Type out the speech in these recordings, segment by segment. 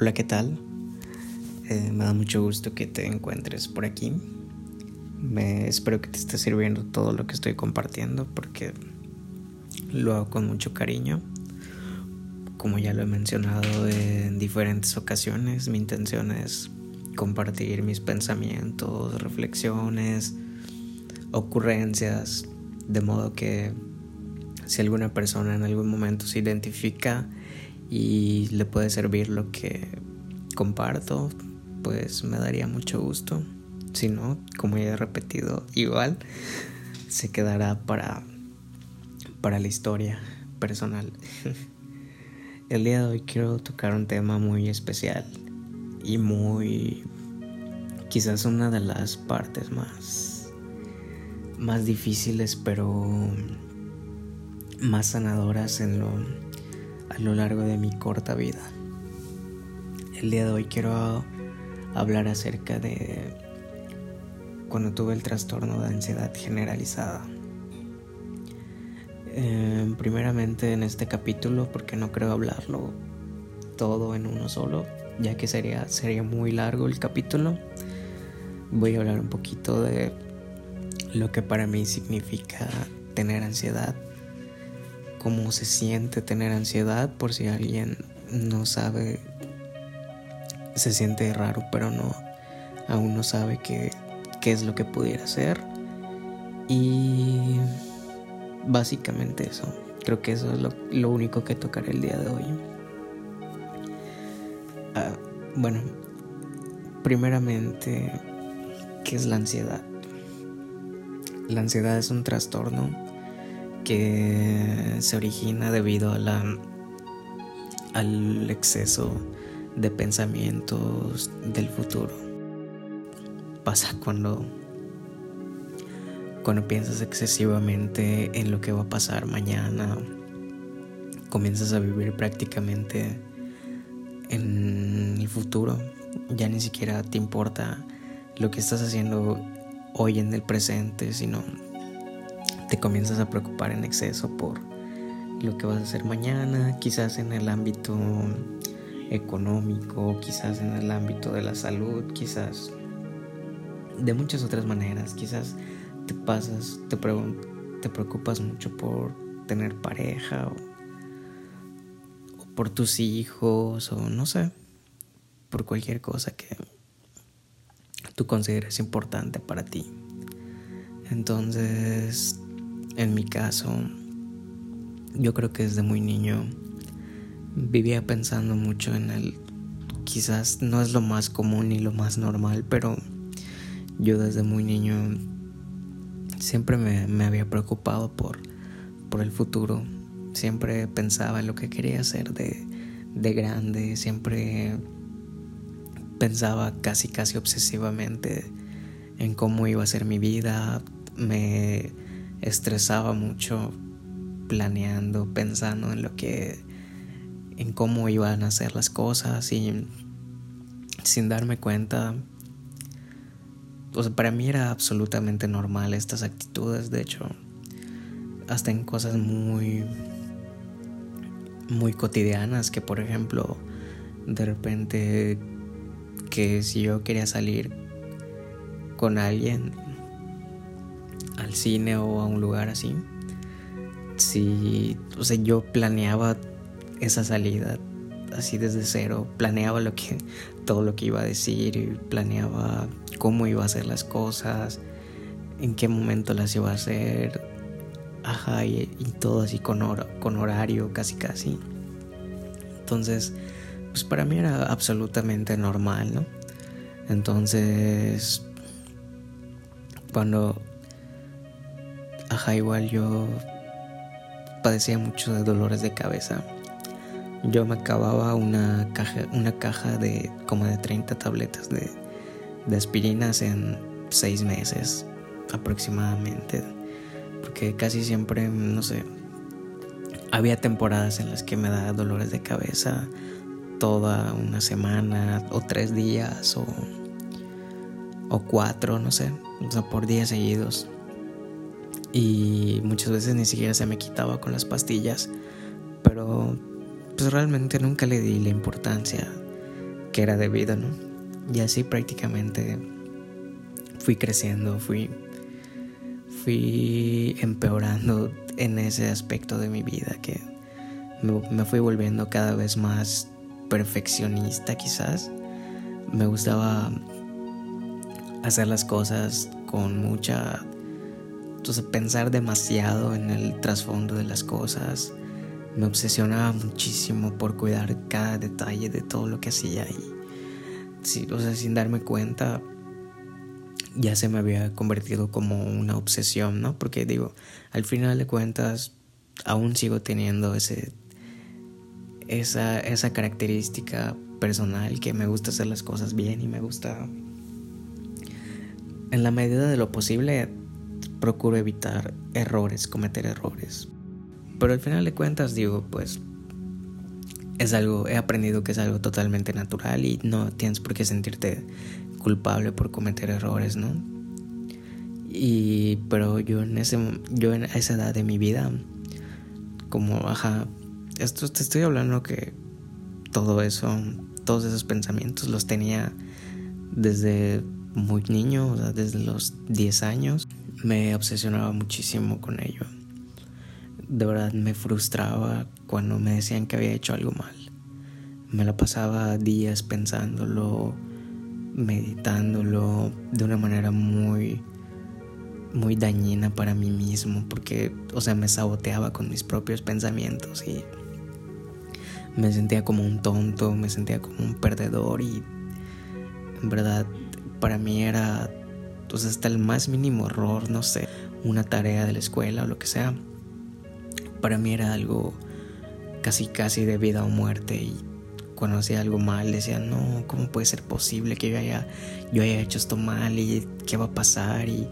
Hola, ¿qué tal? Eh, me da mucho gusto que te encuentres por aquí. Me, espero que te esté sirviendo todo lo que estoy compartiendo porque lo hago con mucho cariño. Como ya lo he mencionado en diferentes ocasiones, mi intención es compartir mis pensamientos, reflexiones, ocurrencias, de modo que si alguna persona en algún momento se identifica y le puede servir lo que comparto, pues me daría mucho gusto. Si no, como ya he repetido, igual se quedará para, para la historia personal. El día de hoy quiero tocar un tema muy especial y muy quizás una de las partes más más difíciles pero más sanadoras en lo a lo largo de mi corta vida. El día de hoy quiero hablar acerca de cuando tuve el trastorno de ansiedad generalizada. Eh, primeramente en este capítulo, porque no creo hablarlo todo en uno solo, ya que sería, sería muy largo el capítulo, voy a hablar un poquito de lo que para mí significa tener ansiedad, cómo se siente tener ansiedad, por si alguien no sabe se siente raro, pero no, aún no sabe qué, qué es lo que pudiera ser. Y básicamente eso, creo que eso es lo, único que tocaré el día de hoy. Ah, bueno, primeramente, ¿qué es la ansiedad? La ansiedad es un trastorno que se origina debido a la, al exceso de pensamientos del futuro. Pasa cuando cuando piensas excesivamente en lo que va a pasar mañana, comienzas a vivir prácticamente en el futuro. Ya ni siquiera te importa lo que estás haciendo hoy en el presente, sino te comienzas a preocupar en exceso por lo que vas a hacer mañana, quizás en el ámbito económico, quizás en el ámbito de la salud, quizás de muchas otras maneras, quizás te pasas, te, te preocupas mucho por tener pareja o, o por tus hijos o no sé, por cualquier cosa que tú consideres importante para ti. Entonces, en mi caso, yo creo que desde muy niño vivía pensando mucho en el... Quizás no es lo más común ni lo más normal, pero yo desde muy niño siempre me, había preocupado por, por el futuro. Siempre pensaba en lo que quería hacer de, de grande. Siempre pensaba casi casi obsesivamente en cómo iba a ser mi vida. Me estresaba mucho planeando, pensando en lo que en cómo iban a hacer las cosas y sin darme cuenta. O sea, para mí era absolutamente normal estas actitudes, de hecho, hasta en cosas muy muy cotidianas que por ejemplo, de repente que si yo quería salir con alguien al cine o a un lugar así, si, o sea, yo planeaba esa salida así desde cero, planeaba lo que, todo lo que iba a decir, planeaba cómo iba a hacer las cosas, en qué momento las iba a hacer, ajá, y, todo así con, con horario, casi casi. Entonces, pues para mí era absolutamente normal, ¿no? Entonces, cuando, ajá, igual yo padecía mucho de dolores de cabeza yo me acababa una caja, una caja de como de 30 tabletas de, de aspirinas en 6 meses aproximadamente. Porque casi siempre, no sé, había temporadas en las que me daba dolores de cabeza toda una semana o tres días o, o cuatro, no sé, o sea, por días seguidos. Y muchas veces ni siquiera se me quitaba con las pastillas, pero pues realmente nunca le di la importancia que era debido, ¿no? Y así prácticamente fui creciendo, fui, fui empeorando en ese aspecto de mi vida que me fui volviendo cada vez más perfeccionista quizás. Me gustaba hacer las cosas con mucha... Entonces pensar demasiado en el trasfondo de las cosas. Me obsesionaba muchísimo por cuidar cada detalle de todo lo que hacía y, sí, o sea, sin darme cuenta, ya se me había convertido como una obsesión, ¿no? Porque digo, al final de cuentas, aún sigo teniendo ese, esa, esa característica personal que me gusta hacer las cosas bien y me gusta en la medida de lo posible procuro evitar errores, cometer errores. Pero al final de cuentas digo, pues es algo, he aprendido que es algo totalmente natural y no tienes por qué sentirte culpable por cometer errores, ¿no? Y pero yo en ese yo en esa edad de mi vida como ajá, esto te estoy hablando que todo eso, todos esos pensamientos los tenía desde muy niño, desde los 10 años, me obsesionaba muchísimo con ello. De verdad me frustraba cuando me decían que había hecho algo mal. Me la pasaba días pensándolo, meditándolo de una manera muy muy dañina para mí mismo porque o sea me saboteaba con mis propios pensamientos y me sentía como un tonto, me sentía como un perdedor y en verdad para mí era, pues hasta el más mínimo error, no sé, una tarea de la escuela o lo que sea, para mí era algo casi casi de vida o muerte. Y cuando hacía algo mal decía, no, ¿cómo puede ser posible que yo haya, yo haya hecho esto mal y qué va a pasar y,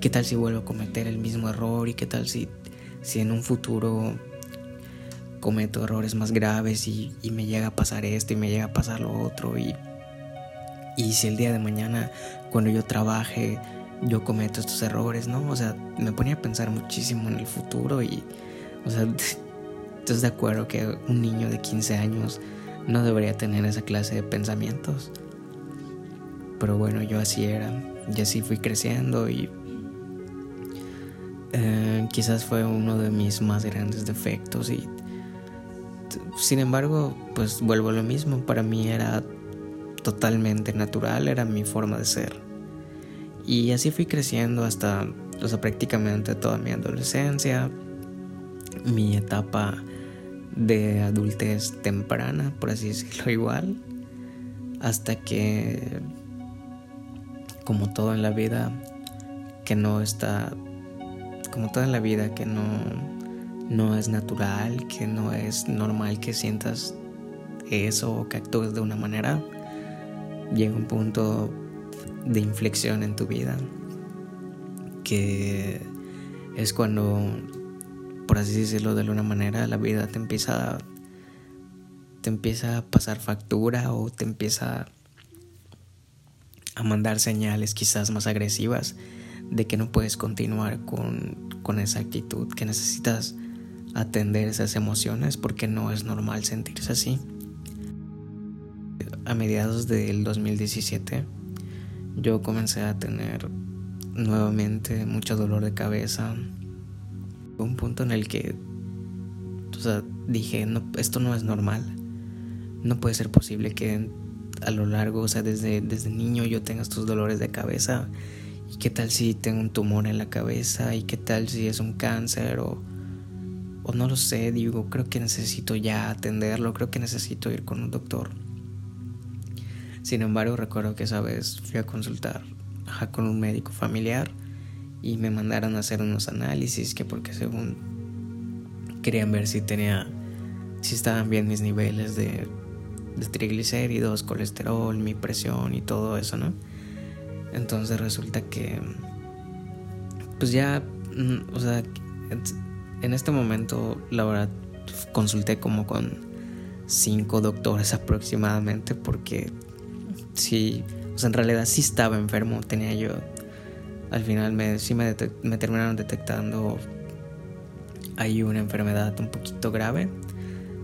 qué tal si vuelvo a cometer el mismo error y qué tal si, si en un futuro cometo errores más graves y, y me llega a pasar esto y me llega a pasar lo otro y y si el día de mañana, cuando yo trabaje, yo cometo estos errores, ¿no? O sea, me ponía a pensar muchísimo en el futuro y, o sea, ¿estás de acuerdo que un niño de 15 años no debería tener esa clase de pensamientos? Pero bueno, yo así era, y así fui creciendo y eh, quizás fue uno de mis más grandes defectos y sin embargo, pues vuelvo a lo mismo, para mí era totalmente natural, era mi forma de ser. Y así fui creciendo hasta, prácticamente toda mi adolescencia, mi etapa de adultez temprana, por así decirlo igual, hasta que, como todo en la vida, que no está, como todo en la vida, que no, no es natural, que no es normal que sientas eso o que actúes de una manera, llega un punto de inflexión en tu vida que es cuando, por así decirlo de alguna manera, la vida te empieza, te empieza a pasar factura o te empieza a mandar señales quizás más agresivas de que no puedes continuar con, con esa actitud, que necesitas atender esas emociones porque no es normal sentirse así a mediados del 2017 yo comencé a tener nuevamente mucho dolor de cabeza. Un punto en el que dije, no, esto no es normal. No puede ser posible que a lo largo, o sea, desde, desde niño yo tenga estos dolores de cabeza. ¿Y qué tal si tengo un tumor en la cabeza? ¿Y qué tal si es un cáncer? O, o no lo sé, digo, creo que necesito ya atenderlo, creo que necesito ir con un doctor. Sin embargo, recuerdo que esa vez fui a consultar con un médico familiar y me mandaron a hacer unos análisis que porque según querían ver si tenía si estaban bien mis niveles de, de triglicéridos, colesterol, mi presión y todo eso, ¿no? Entonces resulta que pues ya mm, o sea, en este momento la verdad consulté como con cinco doctores aproximadamente porque sí, o sea, en realidad sí estaba enfermo, tenía yo, al final me, sí me, me terminaron detectando hay una enfermedad un poquito grave,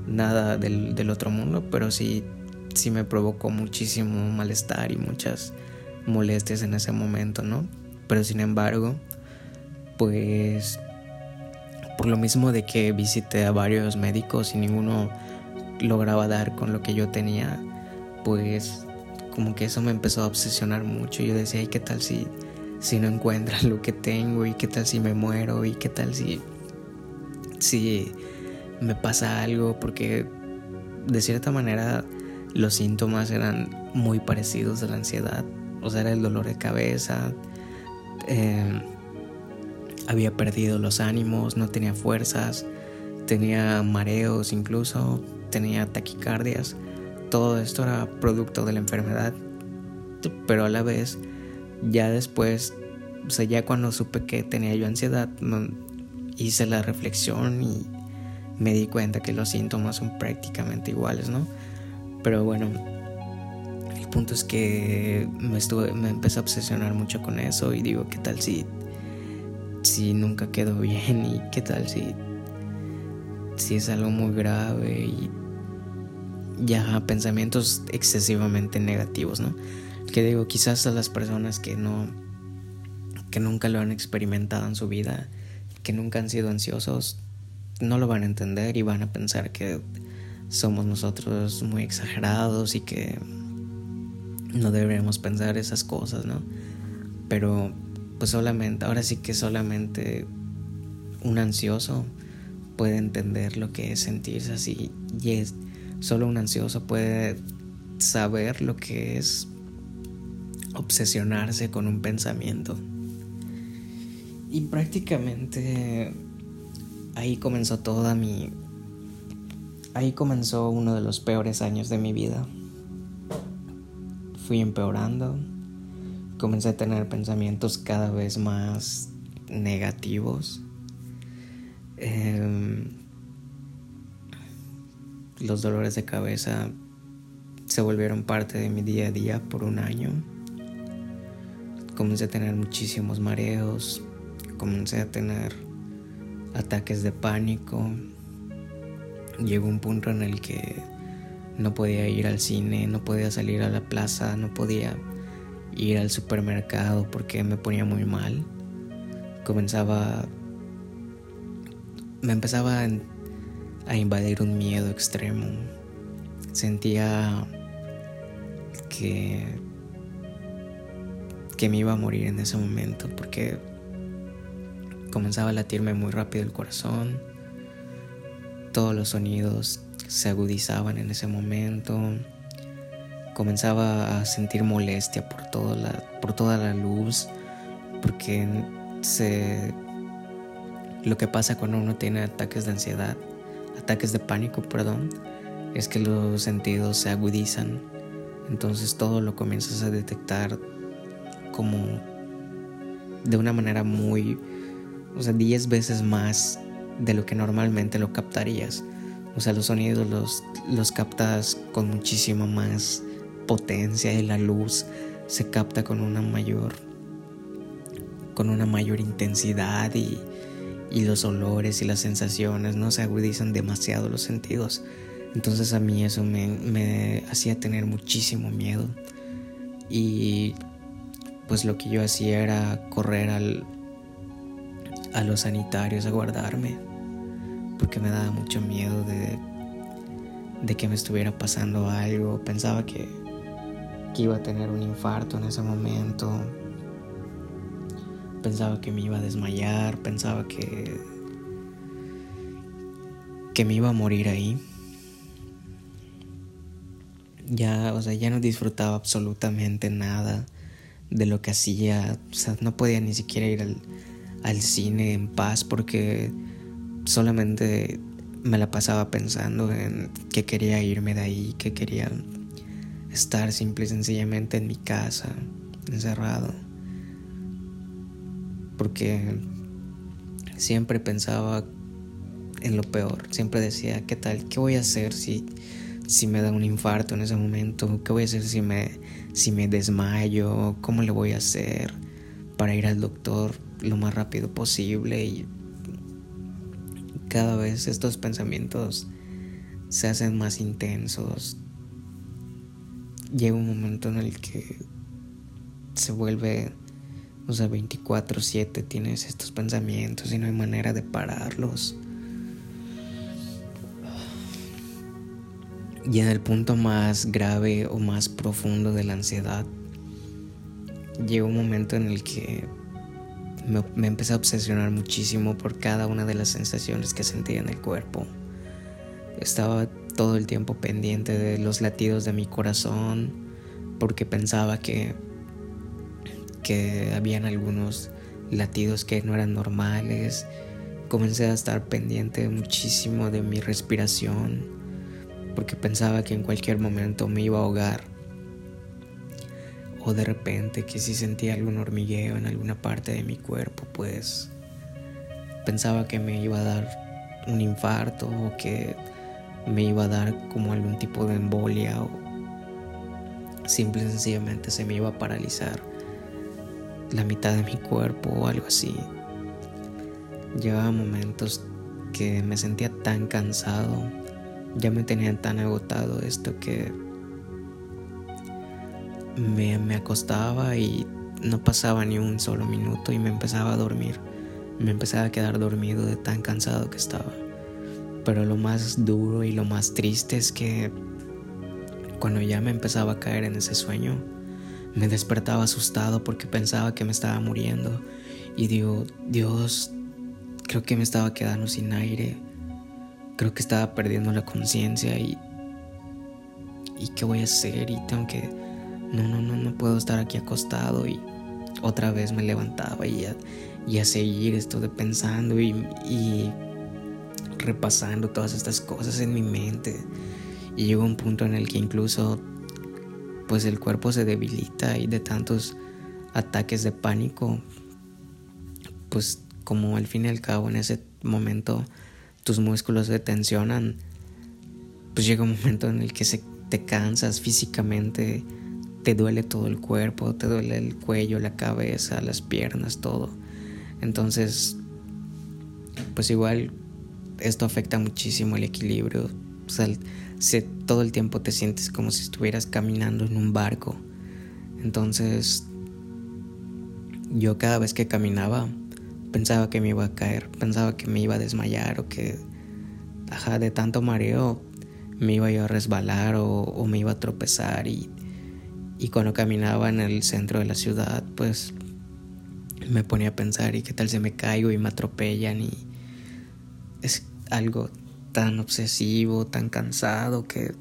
nada del, del, otro mundo, pero sí sí me provocó muchísimo malestar y muchas molestias en ese momento, ¿no? Pero sin embargo, pues por lo mismo de que visité a varios médicos y ninguno lograba dar con lo que yo tenía, pues como que eso me empezó a obsesionar mucho. Yo decía, ¿y qué tal si, si no encuentran lo que tengo? ¿Y qué tal si me muero? ¿Y qué tal si, si me pasa algo? Porque de cierta manera los síntomas eran muy parecidos a la ansiedad. O sea, era el dolor de cabeza. Eh, había perdido los ánimos, no tenía fuerzas, tenía mareos incluso, tenía taquicardias. Todo esto era producto de la enfermedad. Pero a la vez, ya después, o sea, ya cuando supe que tenía yo ansiedad, hice la reflexión y me di cuenta que los síntomas son prácticamente iguales, ¿no? Pero bueno, el punto es que me, estuve, me empecé a obsesionar mucho con eso y digo, ¿qué tal si si nunca quedó bien y qué tal si, si es algo muy grave y ya pensamientos excesivamente negativos, ¿no? Que digo, quizás a las personas que no, que nunca lo han experimentado en su vida, que nunca han sido ansiosos, no lo van a entender y van a pensar que somos nosotros muy exagerados y que no deberíamos pensar esas cosas, ¿no? Pero pues solamente, ahora sí que solamente un ansioso puede entender lo que es sentirse así y es, solo un ansioso puede saber lo que es obsesionarse con un pensamiento. Y prácticamente ahí comenzó toda mi... Ahí comenzó uno de los peores años de mi vida. Fui empeorando comencé a tener pensamientos cada vez más negativos. Em, los dolores de cabeza se volvieron parte de mi día a día por un año. Comencé a tener muchísimos mareos, comencé a tener ataques de pánico. Llegó un punto en el que no podía ir al cine, no podía salir a la plaza, no podía ir al supermercado porque me ponía muy mal. Comenzaba... Me empezaba a, invadir un miedo extremo. Sentía que... que me iba a morir en ese momento porque comenzaba a latirme muy rápido el corazón. Todos los sonidos se agudizaban en ese momento comenzaba a sentir molestia por, toda la, por toda la luz, porque se, lo que pasa cuando uno tiene ataques de ansiedad, ataques de pánico, perdón, es que los sentidos se agudizan, entonces todo lo comienzas a detectar como de una manera muy, o sea, 10 veces más de lo que normalmente lo captarías. O sea, los sonidos los, los captas con muchísimo más potencia de la luz se capta con una mayor con una mayor intensidad y, los olores y las sensaciones no se agudizan demasiado los sentidos. Entonces a mí eso me, me hacía tener muchísimo miedo. Y pues lo que yo hacía era correr al, a los sanitarios a guardarme porque me daba mucho miedo de, de que me estuviera pasando algo. Pensaba que que iba a tener un infarto en ese momento. Pensaba que me iba a desmayar, pensaba que que me iba a morir ahí. Ya, o sea, ya no disfrutaba absolutamente nada de lo que hacía. O sea, no podía ni siquiera ir al, al cine en paz porque solamente me la pasaba pensando en que quería irme de ahí, que quería estar simple y sencillamente en mi casa, encerrado. Porque siempre pensaba en lo peor, siempre decía, ¿qué tal? ¿Qué voy a hacer si, si me da un infarto en ese momento? ¿Qué voy a hacer si me, si me desmayo? ¿Cómo le voy a hacer para ir al doctor lo más rápido posible? Y cada vez estos pensamientos se hacen más intensos, llega un momento en el que se vuelve, o sea, 24/7 tienes estos pensamientos y no hay manera de pararlos. Y en el punto más grave o más profundo de la ansiedad, llegó un momento en el que me, me, empecé a obsesionar muchísimo por cada una de las sensaciones que sentía en el cuerpo. Estaba todo el tiempo pendiente de los latidos de mi corazón porque pensaba que, que habían algunos latidos que no eran normales. Comencé a estar pendiente muchísimo de mi respiración porque pensaba que en cualquier momento me iba a ahogar. O de repente que si sentía algún hormigueo en alguna parte de mi cuerpo, pues pensaba que me iba a dar un infarto o que me iba a dar como algún tipo de embolia o simple y sencillamente se me iba a paralizar la mitad de mi cuerpo o algo así. Llevaba momentos que me sentía tan cansado ya me tenía tan agotado esto que me, me, acostaba y no pasaba ni un solo minuto y me empezaba a dormir. Me empezaba a quedar dormido de tan cansado que estaba. Pero lo más duro y lo más triste es que cuando ya me empezaba a caer en ese sueño, me despertaba asustado porque pensaba que me estaba muriendo. Y digo, Dios, creo que me estaba quedando sin aire. Creo que estaba perdiendo la conciencia y y qué voy a hacer y tengo que no no no no puedo estar aquí acostado y otra vez me levantaba y a, y a seguir esto de pensando y, y repasando todas estas cosas en mi mente. Y llegó un punto en el que incluso pues el cuerpo se debilita y de tantos ataques de pánico pues como al fin y al cabo en ese momento tus músculos se tensionan, pues llega un momento en el que se, te cansas físicamente, te duele todo el cuerpo, te duele el cuello, la cabeza, las piernas, todo. Entonces, pues igual esto afecta muchísimo el equilibrio. O sea, todo el tiempo te sientes como si estuvieras caminando en un barco. Entonces, yo cada vez que caminaba, pensaba que me iba a caer, pensaba que me iba a desmayar o que, ajá, de tanto mareo me iba yo a resbalar o, me iba a tropezar y, y cuando caminaba en el centro de la ciudad, pues me ponía a pensar y qué tal si me caigo y me atropellan y es algo tan obsesivo, tan cansado que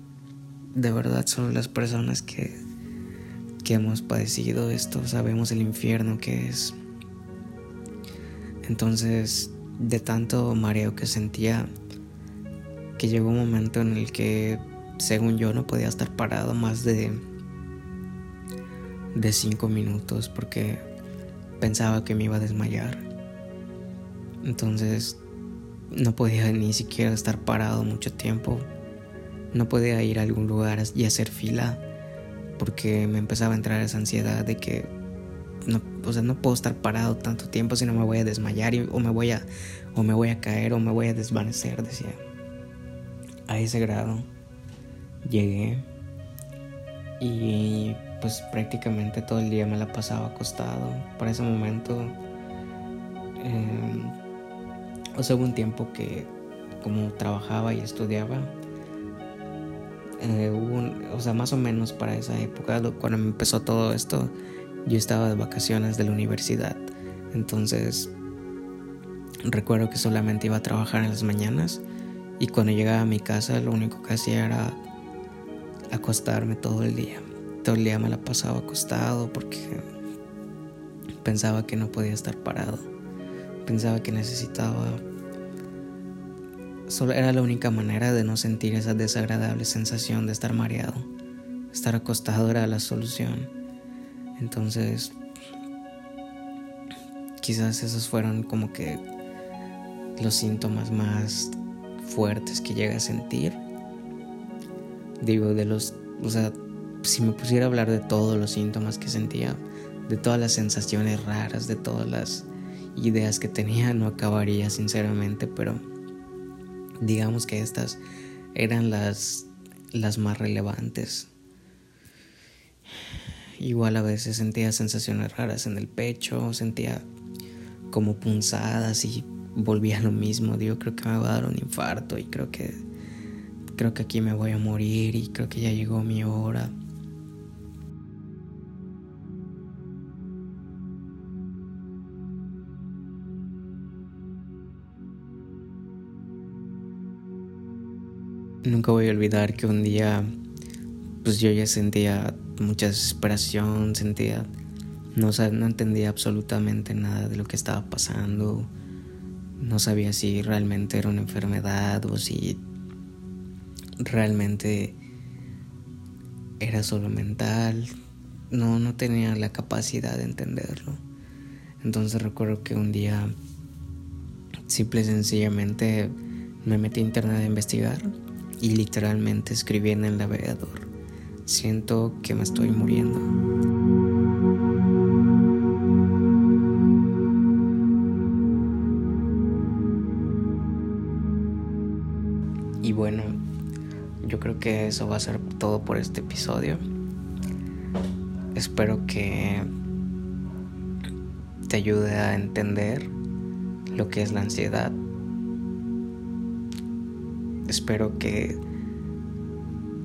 de verdad son las personas que, que hemos padecido esto, sabemos el infierno que es. Entonces, de tanto mareo que sentía, que llegó un momento en el que, según yo, no podía estar parado más de de cinco minutos porque pensaba que me iba a desmayar. Entonces, no podía ni siquiera estar parado mucho tiempo. No podía ir a algún lugar y hacer fila porque me empezaba a entrar esa ansiedad de que no, o sea, no puedo estar parado tanto tiempo si no me voy a desmayar o me voy a, o me voy a caer o me voy a desvanecer, decía. A ese grado llegué y pues prácticamente todo el día me la pasaba acostado. Para ese momento, em, o sea, hubo un tiempo que como trabajaba y estudiaba, eh, hubo o sea, más o menos para esa época, cuando empezó todo esto, yo estaba de vacaciones de la universidad, entonces recuerdo que solamente iba a trabajar en las mañanas y cuando llegaba a mi casa lo único que hacía era acostarme todo el día. Todo el día me la pasaba acostado porque pensaba que no podía estar parado. Pensaba que necesitaba... Solo era la única manera de no sentir esa desagradable sensación de estar mareado. Estar acostado era la solución. Entonces, quizás esos fueron como que los síntomas más fuertes que llega a sentir. Digo, de los, o sea, si me pusiera a hablar de todos los síntomas que sentía, de todas las sensaciones raras, de todas las ideas que tenía, no acabaría sinceramente, pero digamos que estas eran las, las más relevantes. Igual a veces sentía sensaciones raras en el pecho, sentía como punzadas y volvía a lo mismo. Digo, creo que me va a dar un infarto y creo que creo que aquí me voy a morir y creo que ya llegó mi hora. Nunca voy a olvidar que un día pues yo ya sentía mucha desesperación, sentía no, no entendía absolutamente nada de lo que estaba pasando. No sabía si realmente era una enfermedad o si realmente era solo mental. No, no tenía la capacidad de entenderlo. Entonces recuerdo que un día simple y sencillamente me metí a internet a investigar y literalmente escribí en el navegador, siento que me estoy muriendo. Y bueno, yo creo que eso va a ser todo por este episodio. Espero que te ayude a entender lo que es la ansiedad espero que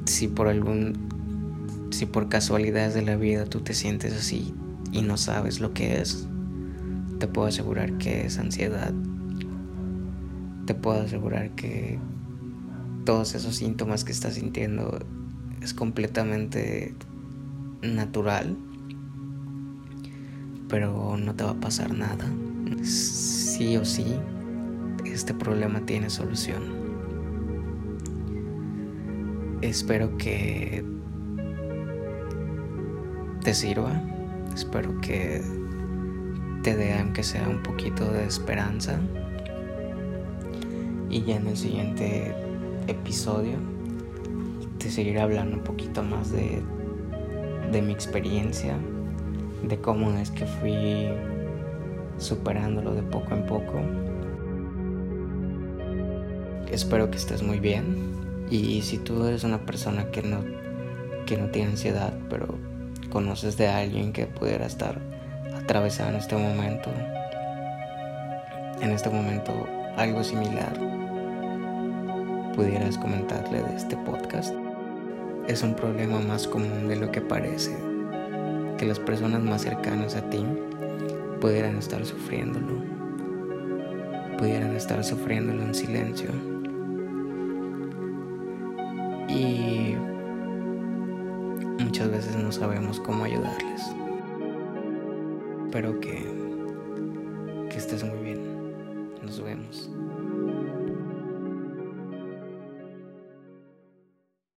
si por algún si por casualidades de la vida tú te sientes así y no sabes lo que es, te puedo asegurar que es ansiedad. Te puedo asegurar que todos esos síntomas que estás sintiendo es completamente natural, pero no te va a pasar nada. Sí o sí, este problema tiene solución. Espero que te sirva. Espero que te dé aunque sea un poquito de esperanza. Y ya en el siguiente episodio te seguiré hablando un poquito más de, de mi experiencia, de cómo es que fui superándolo de poco en poco. Espero que estés muy bien. Y si tú eres una persona que no, que no tiene ansiedad, pero conoces de alguien que pudiera estar atravesando en este momento, en este momento algo similar, pudieras comentarle de este podcast. Es un problema más común de lo que parece, que las personas más cercanas a ti pudieran estar sufriéndolo, pudieran estar sufriéndolo en silencio sabemos cómo ayudarles. Espero que, que estés muy bien. Nos vemos.